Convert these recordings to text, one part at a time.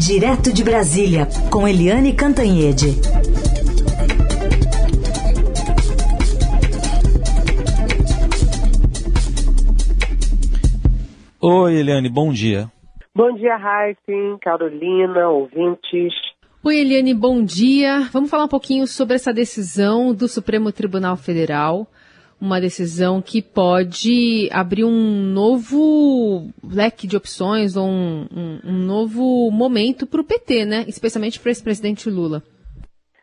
Direto de Brasília, com Eliane Cantanhede. Oi, Eliane, bom dia. Bom dia, Raíssen, Carolina, ouvintes. Oi, Eliane, bom dia. Vamos falar um pouquinho sobre essa decisão do Supremo Tribunal Federal uma decisão que pode abrir um novo leque de opções ou um, um, um novo momento para o PT, né? Especialmente para esse presidente Lula.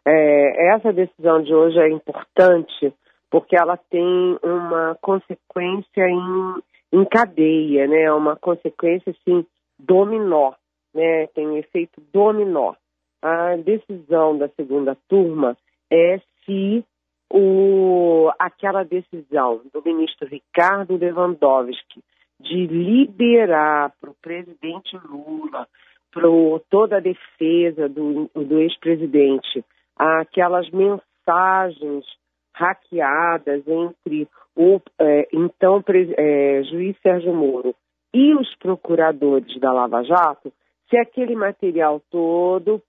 É, essa decisão de hoje é importante porque ela tem uma consequência em, em cadeia, né? Uma consequência assim dominó, né? Tem um efeito dominó. A decisão da segunda turma é se o, aquela decisão do ministro Ricardo Lewandowski de liberar para o presidente Lula, para toda a defesa do, do ex-presidente, aquelas mensagens hackeadas entre o é, então é, juiz Sérgio Moro e os procuradores da Lava Jato, se aquele material todo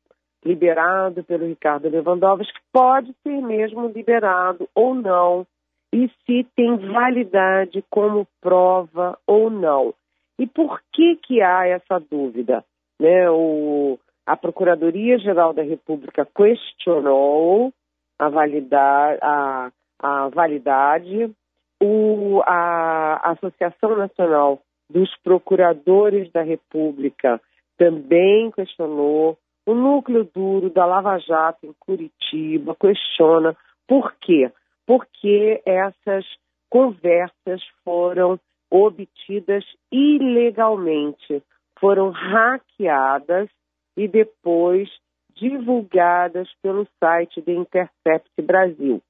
liberado pelo Ricardo Lewandowski pode ser mesmo liberado ou não, e se tem validade como prova ou não. E por que que há essa dúvida? Né, o, a Procuradoria-Geral da República questionou a validade, a, a validade o, a Associação Nacional dos Procuradores da República também questionou, o núcleo duro da Lava Jato em Curitiba questiona por quê? Porque essas conversas foram obtidas ilegalmente, foram hackeadas e depois divulgadas pelo site do Intercept Brasil.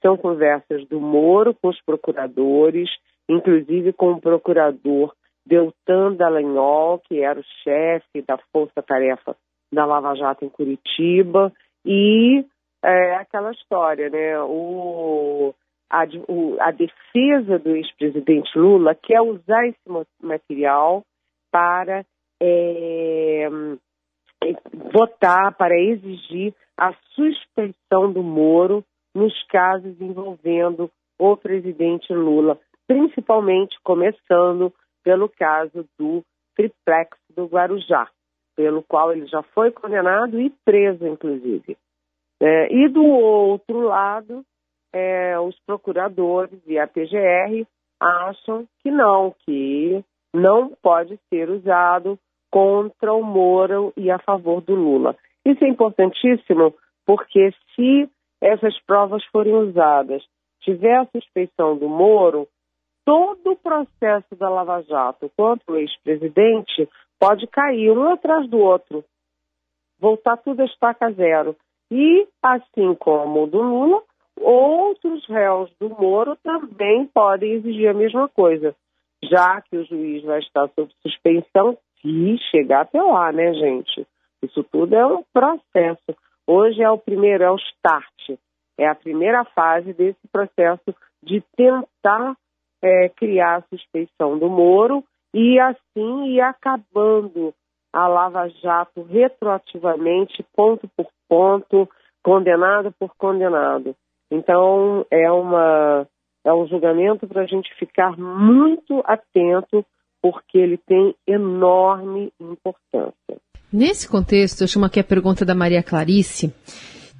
São conversas do Moro com os procuradores, inclusive com o procurador Deltan Dallagnol, que era o chefe da Força Tarefa da Lava Jato em Curitiba e é, aquela história, né? O, a, o, a defesa do ex-presidente Lula quer usar esse material para é, votar, para exigir a suspensão do Moro nos casos envolvendo o presidente Lula, principalmente começando pelo caso do triplex do Guarujá pelo qual ele já foi condenado e preso, inclusive. É, e do outro lado, é, os procuradores e a PGR acham que não, que não pode ser usado contra o Moro e a favor do Lula. Isso é importantíssimo porque se essas provas forem usadas, tiver a suspeição do Moro, todo o processo da Lava Jato contra o ex-presidente pode cair um atrás do outro, voltar tudo a estaca zero. E, assim como o do Lula, outros réus do Moro também podem exigir a mesma coisa, já que o juiz vai estar sob suspensão se chegar até lá, né, gente? Isso tudo é um processo. Hoje é o primeiro, é o start, é a primeira fase desse processo de tentar é, criar a suspeição do Moro e assim ir acabando a Lava Jato retroativamente, ponto por ponto, condenado por condenado. Então, é, uma, é um julgamento para a gente ficar muito atento, porque ele tem enorme importância. Nesse contexto, eu chamo aqui a pergunta da Maria Clarice.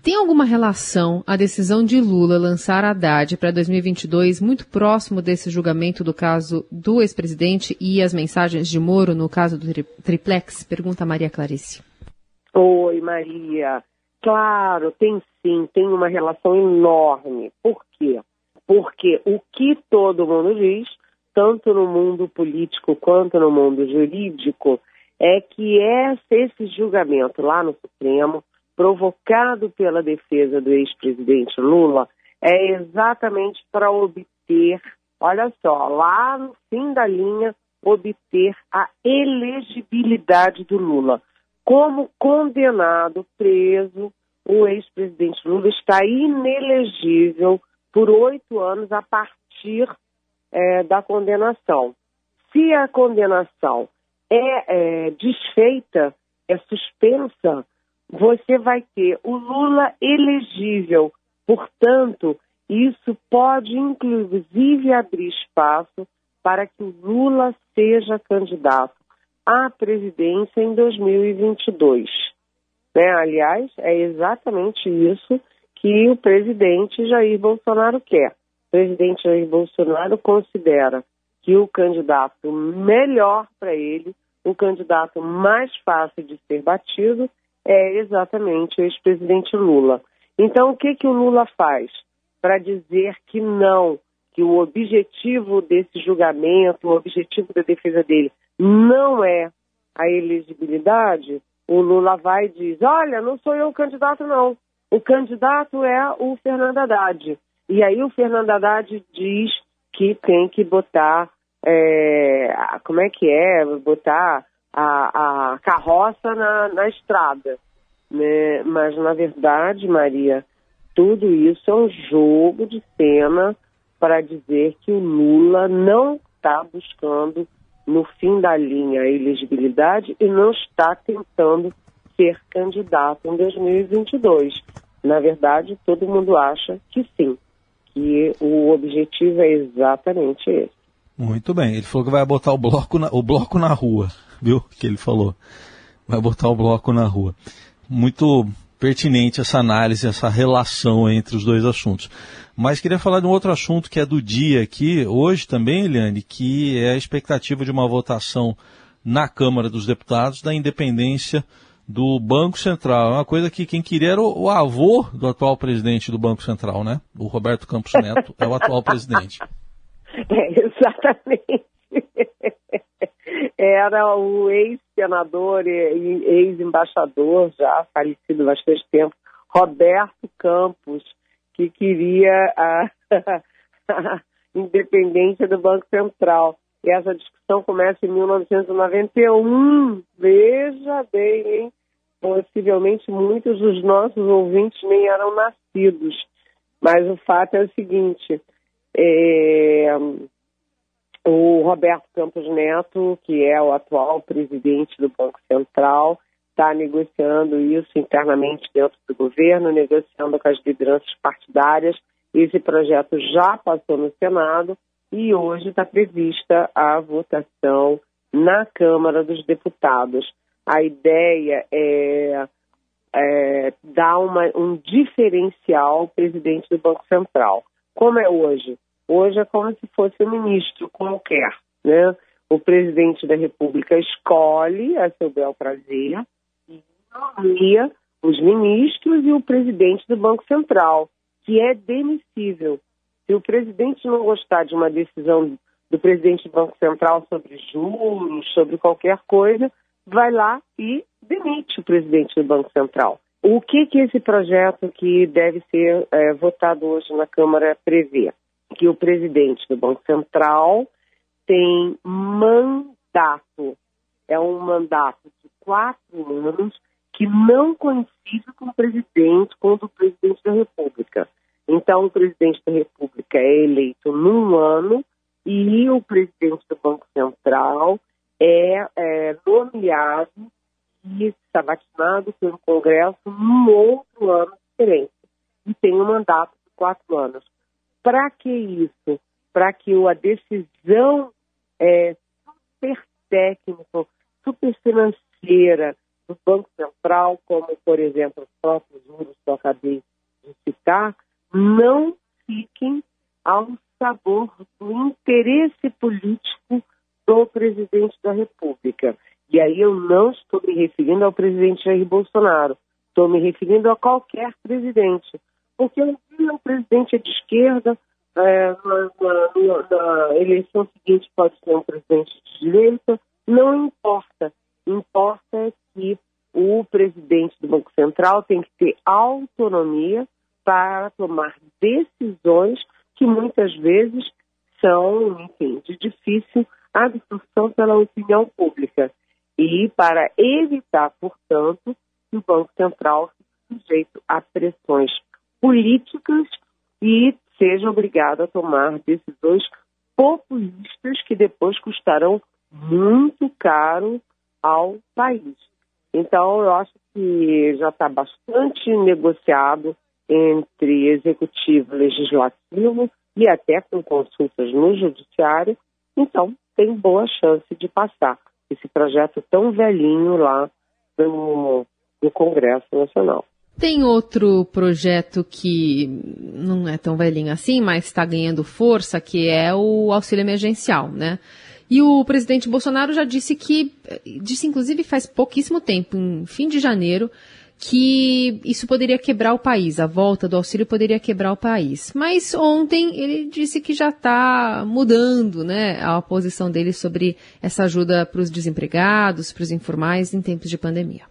Tem alguma relação a decisão de Lula lançar Haddad para 2022 muito próximo desse julgamento do caso do ex-presidente e as mensagens de Moro no caso do tri triplex? Pergunta Maria Clarice. Oi, Maria. Claro, tem sim, tem uma relação enorme. Por quê? Porque o que todo mundo diz, tanto no mundo político quanto no mundo jurídico, é que esse julgamento lá no Supremo provocado pela defesa do ex-presidente Lula é exatamente para obter, olha só, lá no fim da linha, obter a elegibilidade do Lula. Como condenado, preso, o ex-presidente Lula está inelegível por oito anos a partir é, da condenação. Se a condenação é, é desfeita, é suspensa, você vai ter o Lula elegível. Portanto, isso pode inclusive abrir espaço para que o Lula seja candidato à presidência em 2022. Né? Aliás, é exatamente isso que o presidente Jair Bolsonaro quer. O presidente Jair Bolsonaro considera que o candidato melhor para ele, o candidato mais fácil de ser batido, é exatamente o ex-presidente Lula. Então, o que, que o Lula faz para dizer que não, que o objetivo desse julgamento, o objetivo da defesa dele não é a elegibilidade? o Lula vai e diz: Olha, não sou eu o candidato, não. O candidato é o Fernando Haddad. E aí o Fernando Haddad diz que tem que botar. É, como é que é? Botar a, a carroça na, na estrada. Né? Mas, na verdade, Maria, tudo isso é um jogo de cena para dizer que o Lula não está buscando no fim da linha a elegibilidade e não está tentando ser candidato em 2022. Na verdade, todo mundo acha que sim, que o objetivo é exatamente esse. Muito bem, ele falou que vai botar o bloco na, o bloco na rua, viu? Que ele falou. Vai botar o bloco na rua. Muito pertinente essa análise, essa relação entre os dois assuntos. Mas queria falar de um outro assunto que é do dia aqui, hoje também, Eliane, que é a expectativa de uma votação na Câmara dos Deputados da independência do Banco Central. É uma coisa que quem queria era o, o avô do atual presidente do Banco Central, né? O Roberto Campos Neto é o atual presidente. É, exatamente. Era o ex-senador e ex-embaixador, já falecido há bastante tempo, Roberto Campos, que queria a, independência do Banco Central. E essa discussão começa em 1991. Veja bem, hein? Possivelmente muitos dos nossos ouvintes nem eram nascidos. Mas o fato é o seguinte: é, o Roberto Campos Neto, que é o atual presidente do Banco Central, está negociando isso internamente dentro do governo, negociando com as lideranças partidárias. Esse projeto já passou no Senado e hoje está prevista a votação na Câmara dos Deputados. A ideia é, é dar uma, um diferencial ao presidente do Banco Central. Como é hoje? Hoje é como se fosse um ministro qualquer, né? O presidente da República escolhe a seu bel prazer nomeia os ministros e o presidente do Banco Central, que é demissível. Se o presidente não gostar de uma decisão do presidente do Banco Central sobre juros, sobre qualquer coisa, vai lá e demite o presidente do Banco Central. O que, que esse projeto que deve ser é, votado hoje na Câmara prevê? Que o presidente do Banco Central tem mandato. É um mandato de quatro anos que não coincide com o presidente, com o presidente da República. Então, o presidente da República é eleito num ano e o presidente do Banco Central é, é nomeado e sabatinado pelo Congresso num outro ano diferente. E tem um mandato de quatro anos. Para que isso? Para que a decisão é, super técnica, super financeira, do Banco Central, como, por exemplo, os próprios juros que eu acabei de citar, não fiquem ao sabor do interesse político do presidente da República. E aí eu não estou me referindo ao presidente Jair Bolsonaro, estou me referindo a qualquer presidente. Porque um o presidente é de esquerda, é, na, na, na, eleição seguinte pode ser um presidente de direita, não importa. Importa que o presidente do Banco Central tem que ter autonomia para tomar decisões que muitas vezes são, enfim, de difícil absorção pela opinião pública. E para evitar, portanto, que o Banco Central seja sujeito a pressões políticas e seja obrigado a tomar decisões populistas que depois custarão muito caro ao país. Então, eu acho que já está bastante negociado entre executivo legislativo e até com consultas no judiciário. Então, tem boa chance de passar esse projeto tão velhinho lá no, no Congresso Nacional. Tem outro projeto que não é tão velhinho assim, mas está ganhando força, que é o auxílio emergencial, né? E o presidente Bolsonaro já disse que, disse inclusive faz pouquíssimo tempo, em fim de janeiro, que isso poderia quebrar o país, a volta do auxílio poderia quebrar o país. Mas ontem ele disse que já está mudando né, a posição dele sobre essa ajuda para os desempregados, para os informais em tempos de pandemia.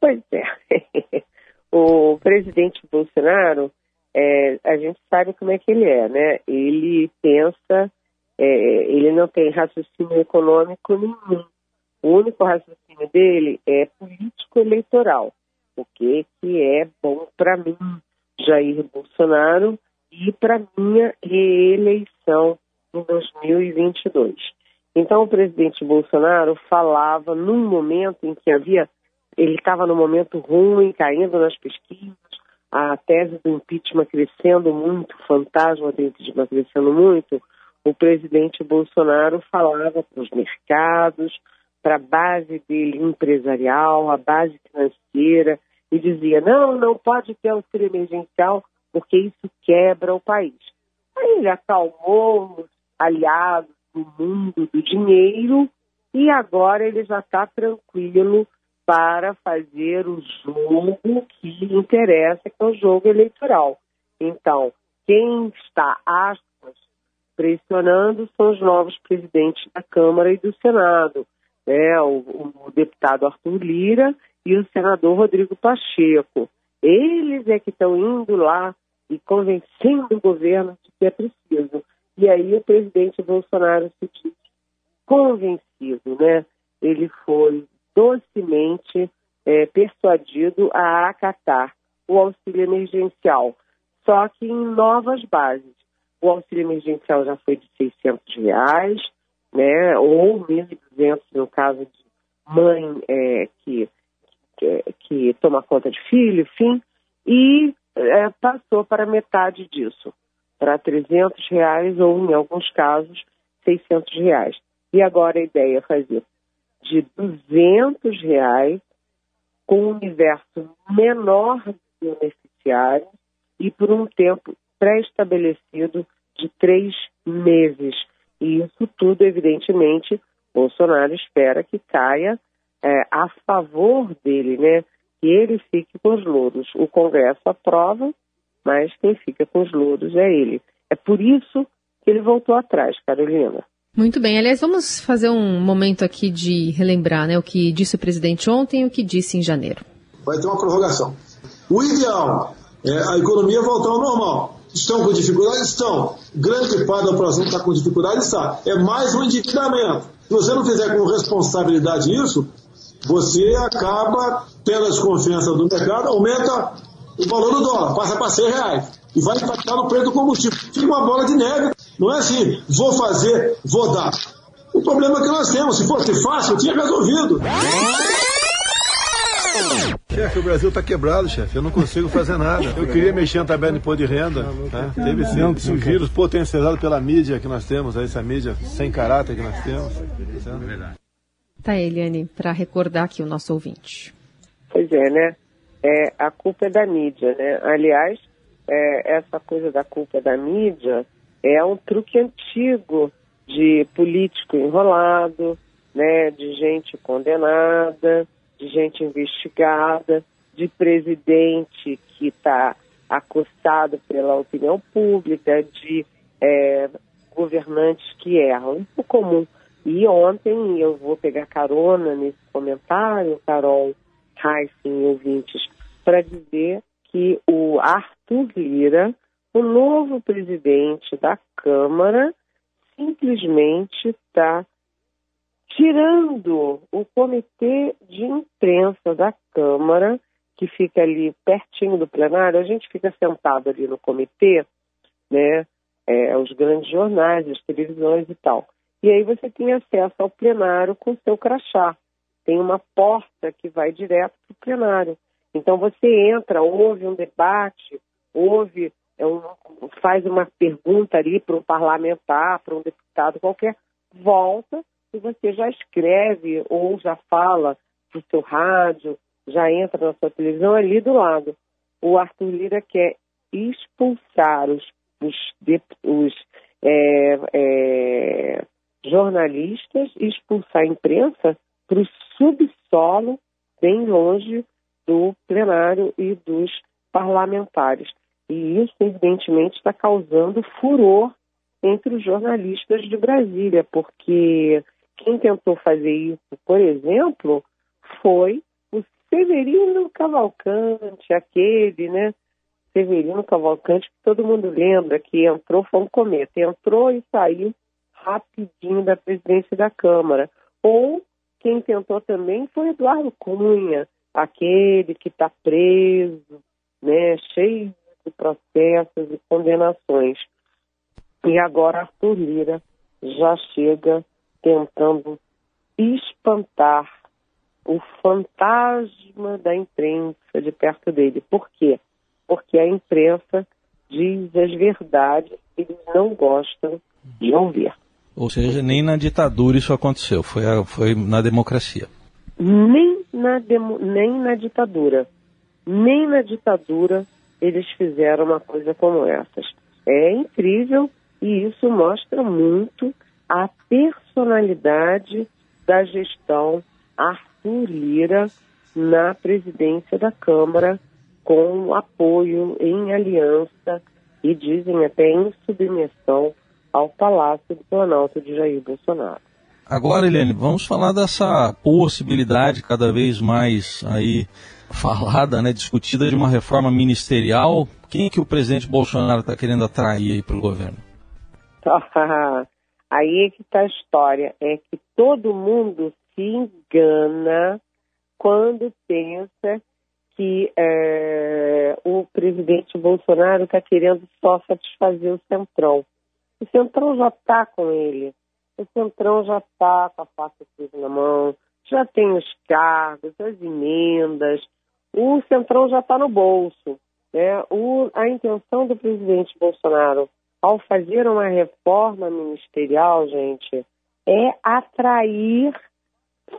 Pois é. o presidente Bolsonaro, é, a gente sabe como é que ele é, né? Ele pensa, é, ele não tem raciocínio econômico nenhum. O único raciocínio dele é político-eleitoral o que, que é bom para mim, Jair Bolsonaro, e para minha reeleição em 2022. Então, o presidente Bolsonaro falava num momento em que havia, ele estava num momento ruim, caindo nas pesquisas, a tese do impeachment crescendo muito, o fantasma do impeachment crescendo muito, o presidente Bolsonaro falava para os mercados, para a base dele empresarial, a base financeira, e dizia: não, não pode ter auxílio emergencial, porque isso quebra o país. Aí ele acalmou os aliados do mundo do dinheiro e agora ele já está tranquilo para fazer o jogo que interessa, que é o jogo eleitoral. Então, quem está, aspas, pressionando são os novos presidentes da Câmara e do Senado né, o, o deputado Arthur Lira e o senador Rodrigo Pacheco. Eles é que estão indo lá e convencendo o governo de que é preciso. E aí o presidente Bolsonaro se diz convencido, né? Ele foi docemente é, persuadido a acatar o auxílio emergencial, só que em novas bases. O auxílio emergencial já foi de 600 reais, né, ou 1.200 no caso de mãe é, que, que, que, toma conta de filho, enfim, e é, passou para metade disso, para 300 reais ou, em alguns casos, 600 reais. E agora a ideia é fazer de 200 reais com um universo menor de beneficiários e por um tempo pré-estabelecido de três meses e isso tudo, evidentemente, Bolsonaro espera que caia é, a favor dele, né? Que ele fique com os louros. O Congresso aprova, mas quem fica com os louros é ele. É por isso que ele voltou atrás, Carolina. Muito bem. Aliás, vamos fazer um momento aqui de relembrar né, o que disse o presidente ontem e o que disse em janeiro. Vai ter uma prorrogação. O ideal é a economia voltar ao normal. Estão com dificuldade? Estão. Grande parte da população está com dificuldade? Está. É mais um endividamento. Se você não fizer com responsabilidade isso, você acaba tendo a desconfiança do mercado, aumenta o valor do dólar, passa para 100 reais e vai impactar no preço do combustível. Fica uma bola de neve. Não é assim, vou fazer, vou dar. O problema é que nós temos, se fosse fácil, eu tinha resolvido. Chefe, o Brasil está quebrado, chefe. Eu não consigo fazer nada. Eu queria mexer na tabela de imposto de renda. Né? Teve sim, vírus potencializados pela mídia que nós temos, essa mídia sem caráter que nós temos. Verdade. Tá, Eliane, para recordar aqui o nosso ouvinte. Pois é, né? É, a culpa é da mídia, né? Aliás, é, essa coisa da culpa da mídia é um truque antigo de político enrolado, né? De gente condenada de gente investigada, de presidente que está acostado pela opinião pública, de é, governantes que erram. Isso é comum. E ontem eu vou pegar carona nesse comentário, Carol, Heisen ouvintes, para dizer que o Arthur Lira, o novo presidente da Câmara, simplesmente está tirando o comitê de imprensa da Câmara, que fica ali pertinho do plenário, a gente fica sentado ali no comitê, né? É, os grandes jornais, as televisões e tal. E aí você tem acesso ao plenário com seu crachá. tem uma porta que vai direto para o plenário. Então você entra, ouve um debate, ouve, é um, faz uma pergunta ali para um parlamentar, para um deputado qualquer, volta e você já escreve ou já fala para o seu rádio, já entra na sua televisão ali do lado. O Arthur Lira quer expulsar os, os, os é, é, jornalistas, expulsar a imprensa para o subsolo, bem longe do plenário e dos parlamentares. E isso, evidentemente, está causando furor entre os jornalistas de Brasília, porque quem tentou fazer isso, por exemplo, foi o Severino Cavalcante, aquele, né? Severino Cavalcante, que todo mundo lembra que entrou, foi um cometa, entrou e saiu rapidinho da presidência da Câmara. Ou quem tentou também foi Eduardo Cunha, aquele que está preso, né, cheio processos e condenações. E agora Arthur Lira já chega tentando espantar o fantasma da imprensa de perto dele. Por quê? Porque a imprensa diz as verdades que eles não gostam de ouvir. Ou seja, nem na ditadura isso aconteceu, foi, a, foi na democracia. Nem na, demo, nem na ditadura. Nem na ditadura eles fizeram uma coisa como essas. É incrível e isso mostra muito a personalidade da gestão Arthur Lira na presidência da Câmara, com apoio em aliança e dizem até em submissão ao Palácio do Planalto de Jair Bolsonaro. Agora, Helene, vamos falar dessa possibilidade cada vez mais aí falada, né, discutida de uma reforma ministerial. Quem que o presidente Bolsonaro está querendo atrair aí para o governo? aí é que está a história, é que todo mundo se engana quando pensa que é, o presidente Bolsonaro está querendo só satisfazer o Centrão. O Centrão já está com ele. O Centrão já está com a faca na mão, já tem os cargos, as emendas. O Centrão já está no bolso. Né? O, a intenção do presidente Bolsonaro ao fazer uma reforma ministerial, gente, é atrair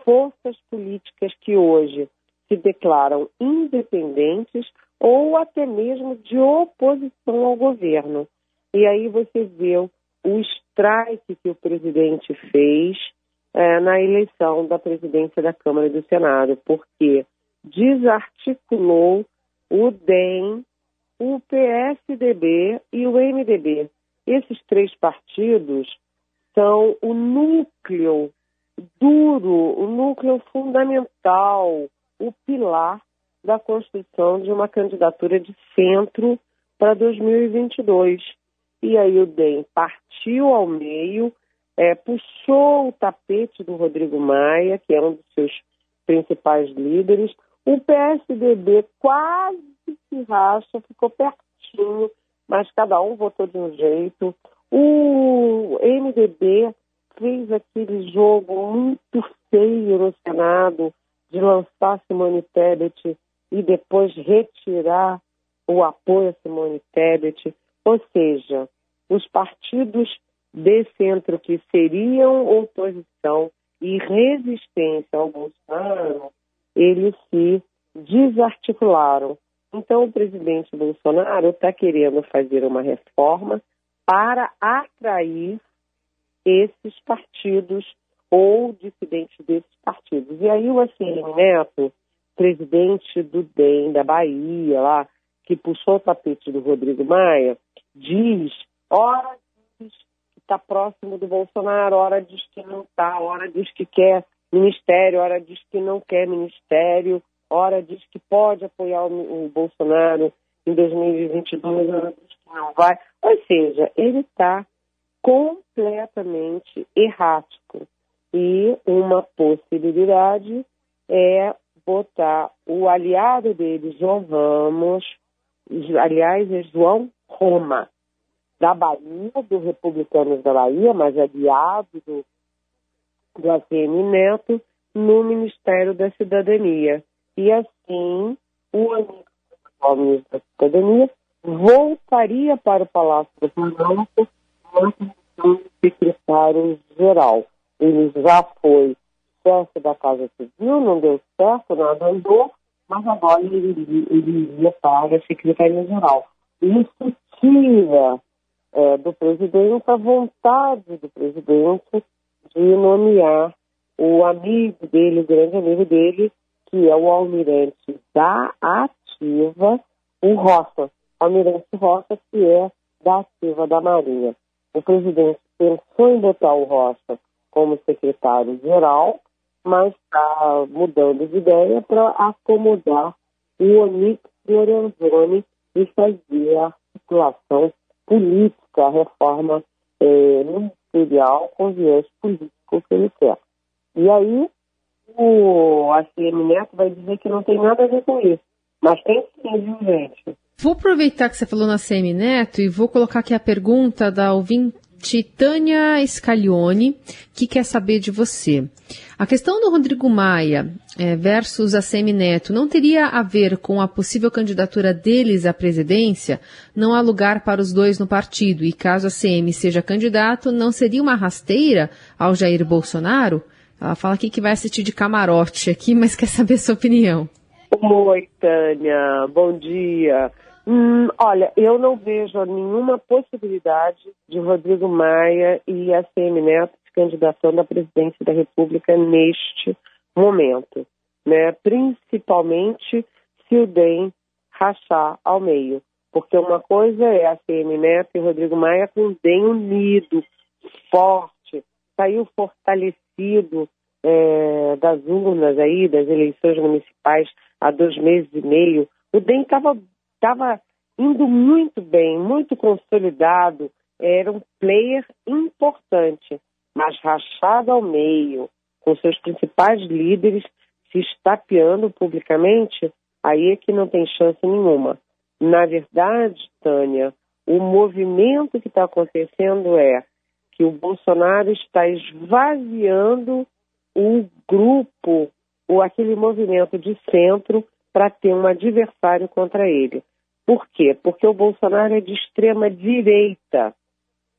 forças políticas que hoje se declaram independentes ou até mesmo de oposição ao governo. E aí você vê o strike que o presidente fez é, na eleição da presidência da Câmara e do Senado, porque desarticulou o DEM, o PSDB e o MDB. Esses três partidos são o núcleo duro, o núcleo fundamental, o pilar da construção de uma candidatura de centro para 2022. E aí o DEM partiu ao meio, é, puxou o tapete do Rodrigo Maia, que é um dos seus principais líderes. O PSDB quase se racha, ficou pertinho, mas cada um votou de um jeito. O MDB fez aquele jogo muito feio no Senado de lançar Simone Tebet e depois retirar o apoio a Simone Tebet. Ou seja, os partidos de centro que seriam oposição e resistência ao Bolsonaro, eles se desarticularam. Então, o presidente Bolsonaro está querendo fazer uma reforma para atrair esses partidos ou dissidentes desses partidos. E aí o ACM Neto, presidente do DEM da Bahia, lá, que puxou o tapete do Rodrigo Maia, diz, ora diz está próximo do Bolsonaro, ora diz que não está, ora diz que quer ministério, ora diz que não quer ministério, ora diz que pode apoiar o, o Bolsonaro em 2022, ora diz que não vai. Ou seja, ele está completamente errático. E uma possibilidade é botar o aliado dele, João Ramos, aliás, é João Roma, da Bahia, do Republicanos da Bahia, mas aliado do, do ACM Neto, no Ministério da Cidadania. E assim, o atual ministro da Cidadania voltaria para o Palácio do Planalto de secretário-geral. Ele já foi chefe da Casa Civil, não deu certo, nada andou, mas agora ele, ele iria para a Secretaria-Geral. Isso tira é, do presidente a vontade do presidente de nomear o amigo dele, o grande amigo dele, que é o almirante da ativa, o Roça. Almirante Roça, que é da ativa da Marinha. O presidente pensou em botar o Roça como secretário-geral, mas está mudando de ideia para acomodar o Onix Lorenzoni e fazer a articulação política, a reforma é, ministerial com viés político que ele quer. E aí o ACM Neto vai dizer que não tem nada a ver com isso. Mas tem sim, viu, gente? Vou aproveitar que você falou na ACM Neto e vou colocar aqui a pergunta da ouvinte Tânia Scaglione, que quer saber de você. A questão do Rodrigo Maia é, versus a Semi Neto não teria a ver com a possível candidatura deles à presidência? Não há lugar para os dois no partido e caso a CM seja candidato, não seria uma rasteira ao Jair Bolsonaro? Ela fala aqui que vai assistir de camarote aqui, mas quer saber sua opinião. Oi, Tânia. Bom dia. Hum, olha, eu não vejo nenhuma possibilidade de Rodrigo Maia e a CM Neto se candidatando à presidência da República neste momento, né? Principalmente se o DEM rachar ao meio. Porque uma coisa é a CM Neto e Rodrigo Maia com o DEM unido, forte, saiu fortalecido é, das urnas aí, das eleições municipais há dois meses e meio. O DEM estava estava indo muito bem, muito consolidado, era um player importante, mas rachado ao meio, com seus principais líderes se estapeando publicamente, aí é que não tem chance nenhuma. Na verdade, Tânia, o movimento que está acontecendo é que o Bolsonaro está esvaziando o grupo, ou aquele movimento de centro, para ter um adversário contra ele. Por quê? Porque o Bolsonaro é de extrema direita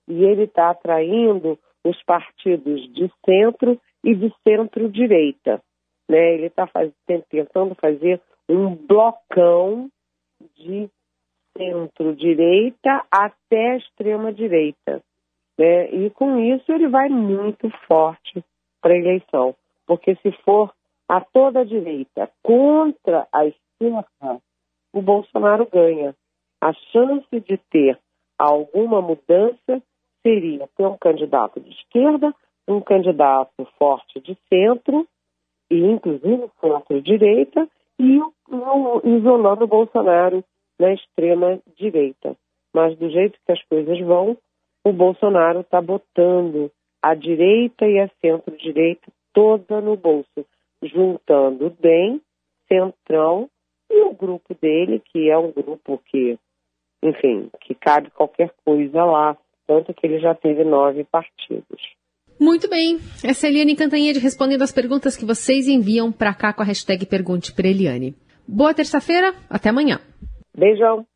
e ele está atraindo os partidos de centro e de centro-direita. Né? Ele está faz... tentando fazer um blocão de centro-direita até extrema-direita. Né? E com isso ele vai muito forte para a eleição. Porque se for a toda direita contra a esquerda, o Bolsonaro ganha. A chance de ter alguma mudança seria ter um candidato de esquerda, um candidato forte de centro, e inclusive centro-direita, e isolando o Bolsonaro na extrema direita. Mas do jeito que as coisas vão, o Bolsonaro está botando a direita e a centro-direita toda no bolso, juntando bem, centrão e o grupo dele, que é um grupo que, enfim, que cabe qualquer coisa lá, tanto que ele já teve nove partidos. Muito bem. Essa é a Eliane Cantanhede respondendo as perguntas que vocês enviam para cá com a hashtag Pergunte para Eliane. Boa terça-feira, até amanhã. Beijão.